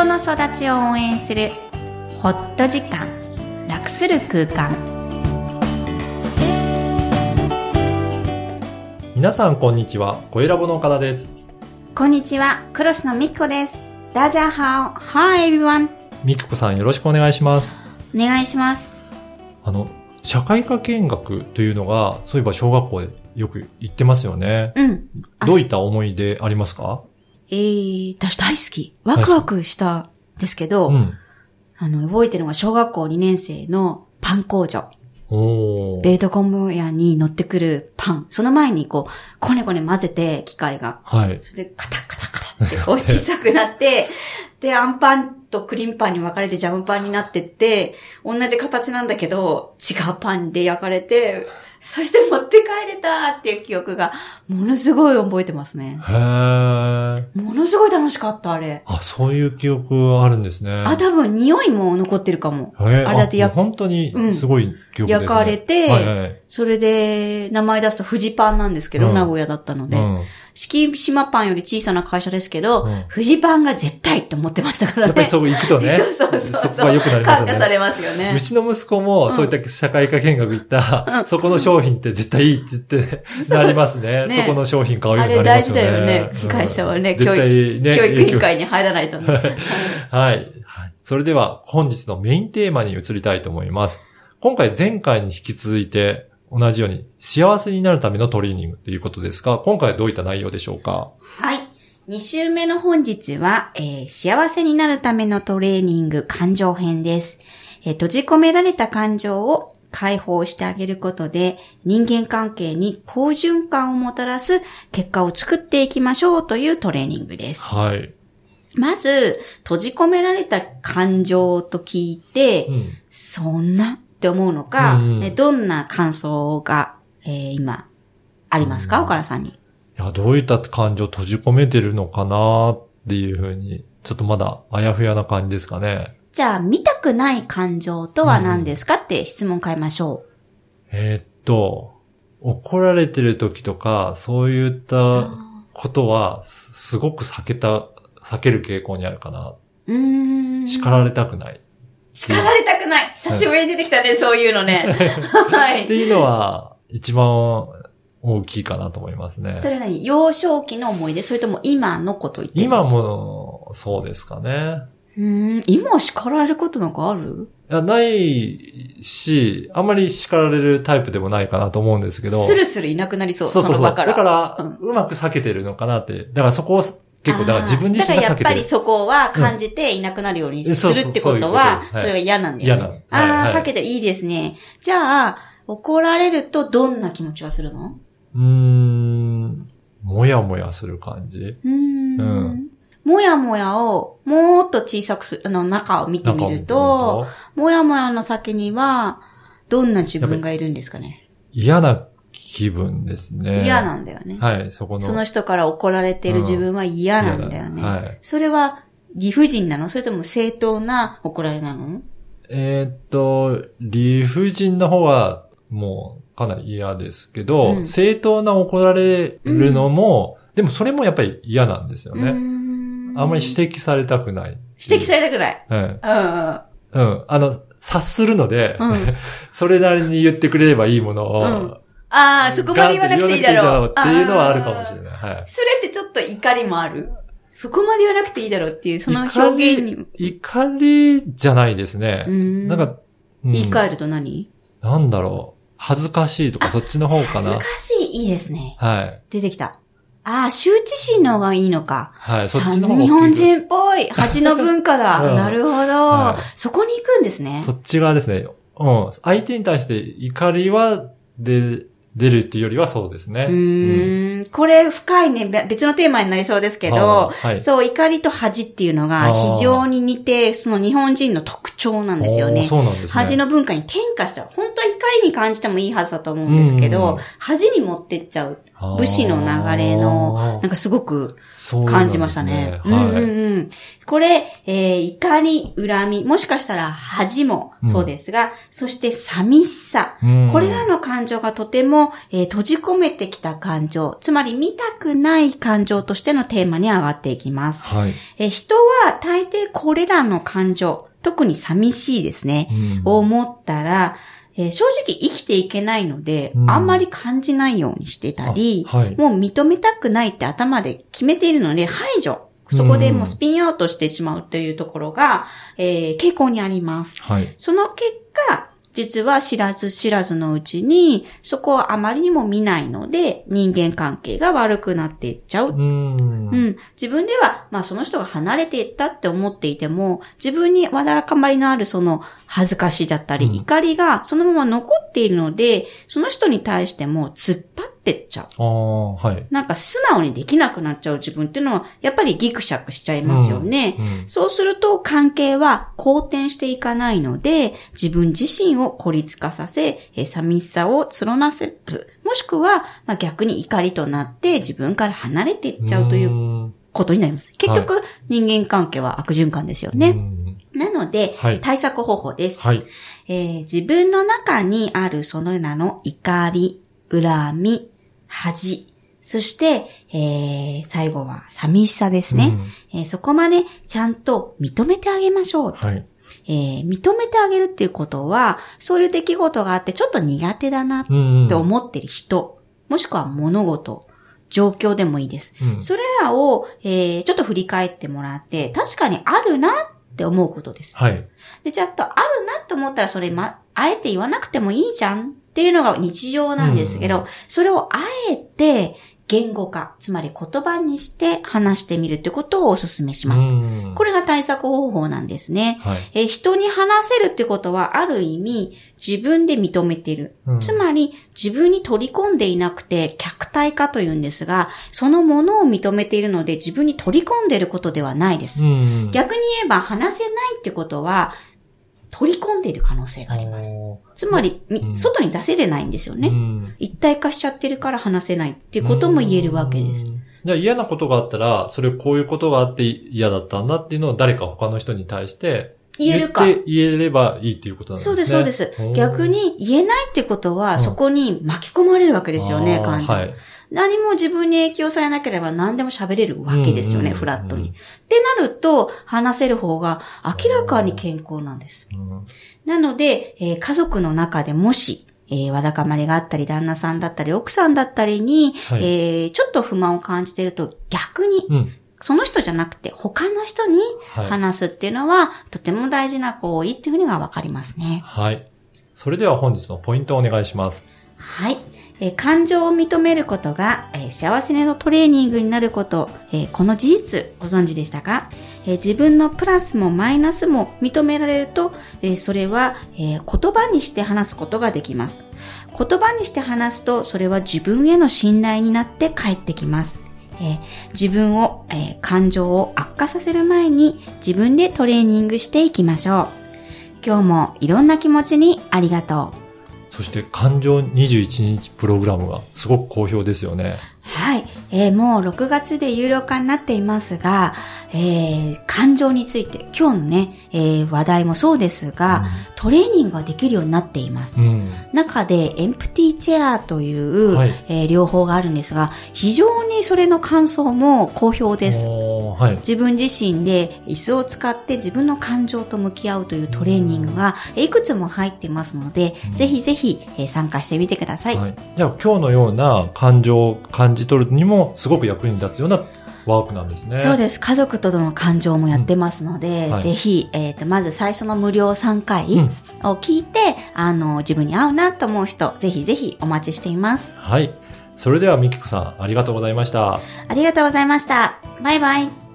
人の育ちを応援するホット時間楽する空間。皆さんこんにちは、声ラボの岡田です。こんにちはクロスのみきこです。ダジャハオ Hi everyone みきこさんよろしくお願いします。お願いします。あの、社会科見学というのが、そういえば小学校でよく行ってますよね。うん。あどういった思い出ありますか？えー、私大好きワクワクしたんですけど、うん。あの覚えてるのが小学校2年生のパン工場。ベルトコンボヤに乗ってくるパン。その前にこう、こねこね混ぜて、機械が。はい。それでカタカタカタってこう小さくなって、で、アンパンとクリームパンに分かれてジャムパンになってって、同じ形なんだけど、違うパンで焼かれて、そして持って帰れたっていう記憶が、ものすごい覚えてますね。へー。ものすごい楽しかった、あれ。あ、そういう記憶あるんですね。あ、多分匂いも残ってるかも。あれだってや本当にすごい記憶ですね。焼かれてはいはい。それで、名前出すと富士パンなんですけど、うん名古屋だったので。うん。敷島パンより小さな会社ですけど、うん富士パンが絶対って思ってましたからね。やっぱりそう行くとね。そうそうそうそう。そこが良くなりますよね。感化されますよねう。ちの息子も、そういった社会科見学行った、うんそこの商品って絶対いいって言って、なりますね。ねそこの商品買うようあになれ大事りますよね。だよね。うん会社はね、教育、ね。教育委員影会に入らないと。はい。それでは、本日のメインテーマに移りたいと思います。今回前回に引き続いて、同じように幸せになるためのトレーニングということですが、今回はどういった内容でしょうか？はい。2週目の本日は、えー幸せになるためのトレーニング感情編です、えー閉じ込められた感情を解放してあげることで、人間関係に好循環をもたらす結果を作っていきましょうというトレーニングです。はい。まず、閉じ込められた感情と聞いて、うん。そんなって思うのか、うんえどんな感想が、えー今、ありますか、うん岡田さんに？いや、どういった感情を閉じ込めてるのかなっていうふうに、ちょっとまだあやふやな感じですかね。じゃあ、見たくない感情とは何ですかって質問変えましょえーっと、怒られてる時とか、そういっう。たことは、すすごく避けた、避ける傾向にあるかな。うーん。叱られたくない。叱られたくない久しぶりに出てきたね、そういうのね。はい。っていうのは、一番大きいかなと思いますねそ。れ何？幼少期の思い出？それとも今のこと言ってる今も、そうですかね。うーん。今叱られることなんかある？いや、ないし、あんまり叱られるタイプでもないかなと思うんですけど。スルスルいなくなりそう。そうそうそう。だから。から、うんうまく避けてるのかなって。だからそこを結構、だから自分自身が避けてるだからやっぱり。そこは感じていなくなるようにするってことは、それが嫌なんだよね。嫌なああ、はい避けていいですね。じゃあ、怒られるとどんな気持ちがするの？うーん、もやもやする感じ。うーん。うんもやもやをもっと小さくする、あの、中を見てみると、もやもやの先には、どんな自分がいるんですかね。嫌な気分ですね。嫌なんだよね。はい、そこの。その人から怒られている自分は嫌なんだよね。嫌だはいそれは理不尽なの？それとも正当な怒られなの？えーっと、理不尽の方は、もう、かなり嫌ですけど、うん正当な怒られるのも、でもそれもやっぱり嫌なんですよね。あんまり指摘されたくない。指摘されたくない。うん。うんうん。うん。あの、察するので、うん それなりに言ってくれればいいものを、うんああ、そこまで言わなくていいだろう。っていうのはあるかもしれい。ない。はい。それってちょっと怒りもある？そこまで言わなくていいだろうっていう、その表現に。怒りじゃないですね。うんなんか、うん言い換えると何？なんだろう。恥ずかしいとかそっちの方かな恥ずか。しい、いいですね。はい。出てきた。ああ、羞恥心の方がいいのか。はい。そっさちの方が日本人っぽい。恥の文化だ。うんなるほど、はいそこに行くんですねそ。っち側ですね。うん。相手に対して怒りは出、出るっていうよりはそうですね。うーん。これ深いね。べ別のテーマになりそうですけど、はいそう、怒りと恥っていうのが非常に似て、その日本人の特徴なんですよね。そうなんですね。恥の文化に転化しちゃう。本当は怒りに感じてもいいはずだと思うんですけうんど、恥に持ってっちゃう。武士の流れの、なんかすごく感じましたね。うんうんはい。うん。これ、えー怒り、恨み、もしかしたら恥もそうですが、そして寂しさ。うんこれらの感情がとてもの、えー閉じ込めてきた感情、つまり見たくない感情としてのテーマに上がっていきます。はい。えー人は大抵これらの感情、特に寂しいですね、うんを思ったら、えー正直生きていけないので、うんあんまり感じないようにしてたり、あはい。もう認めたくないって頭で決めているので排除。そこでもうスピンアウトしてしまうというところが、えー傾向にあります。はい。その結果、実は知らず知らずのうちに、そこをあまりにも見ないので、人間関係が悪くなっていっちゃう。うーん。うん。自分では、まあその人が離れていったって思っていても、自分にわだかまりのあるその恥ずかしいだったり、うん怒りがそのまま残っているので、その人に対しても突っ張ってっちゃう。ああ、はい。なんか素直にできなくなっちゃう自分っていうのは、やっぱりギクシャクしちゃいますよね。うん。そうすると関係は好転していかないので、自分自身を孤立化させ、えー寂しさを募らせる。もしくは、まあ、逆に怒りとなって自分から離れていっちゃうといううことになります。結局、人間関係は悪循環ですよね。ね。なので、はい対策方法です、はい。えー自分の中にあるその名の怒り、恨み、恥、そして、えー最後は寂しさですね、えーそこまでちゃんと認めてあげましょう。はい。えー認めてあげるっていうことは、そういう出来事があってちょっと苦手だなっうん。て思ってる人、もしくは物事、状況でもいいです。うん。それらを、えーちょっと振り返ってもらって、確かにあるなって思うことです。はい。で、ちょっとあるなって思ったらそれま、あえて言わなくてもいいじゃんっていうのが日常なんですけど、うんそれをあえて言語化、つまり言葉にして話してみるってことをお勧めします。うんこれが対策方法なんですね。はい。えー人に話せるってことは、ある意味、自分で認めている。うんつまり、自分に取り込んでいなくて、客体化というんですが、そのものを認めているので、自分に取り込んでいることではないです。うん。逆に言えば、話せないってことは、取り込んでいる可能性があります。おつまり、みうん外に出せれないんですよーね。うん一体化しちゃってるから話せないっていうことも言えるわけですう。ん。じゃあ嫌なことがあったら、それこういうことがあって嫌だったんだっていうのを誰か他の人に対して言えるか。言えればいいっていうことなんですね。そうです、そうです。逆に言えないってことは、うんそこに巻き込まれるわけですよね、感情。はい。何も自分に影響されなければ何でも喋れるわけですよね、うんフラットに。ってなると、話せる方が明らかに健康なんです。うんなので、えー家族の中でもし、えーわだかまりがあったり、旦那さんだったり、奥さんだったりに、はいえーちょっと不満を感じていると、逆に、うん。その人じゃなくて、他の人にはい。話すっていうのは、とても大事な行為っていうふうにはわかりますね。はい。それでは本日のポイントをお願いします。はい。えー感情を認めることが、えー幸せのトレーニングになること、えーこの事実ご存知でしたか、えー自分のプラスもマイナスも認められると、えーそれは、えー言葉にして話すことができます。言葉にして話すと、それは自分への信頼になって帰ってきます。えー自分を、えー感情を悪化させる前に自分でトレーニングしていきましょう。今日もいろんな気持ちにありがとう。そして感情21日プログラムがすごく好評ですよね。はい。えーもう6月で有料化になっていますが、えー感情について、今日のね、えー話題もそうですが、トレーニングができるようになっています。うん。中で、エンプティチェアという、はいえー療法があるんですが、非常にそれの感想も好評です。はい。自分自身で椅子を使って自分の感情と向き合うというトレーニングがいくつも入っていますので、ぜひぜひえー参加してみてください。はい。じゃあ今日のような感情を感じ取るにもすごく役に立つようなワークなんですね。そうです。家族との感情もやってますので、うんはいぜひ、えっ、と、まず最初の無料3回うんを聞いて、あの、自分に合うなと思う人、ぜひぜひお待ちしています。はい。それではみきこさん、ありがとうございました。ありがとうございました。バイバイ。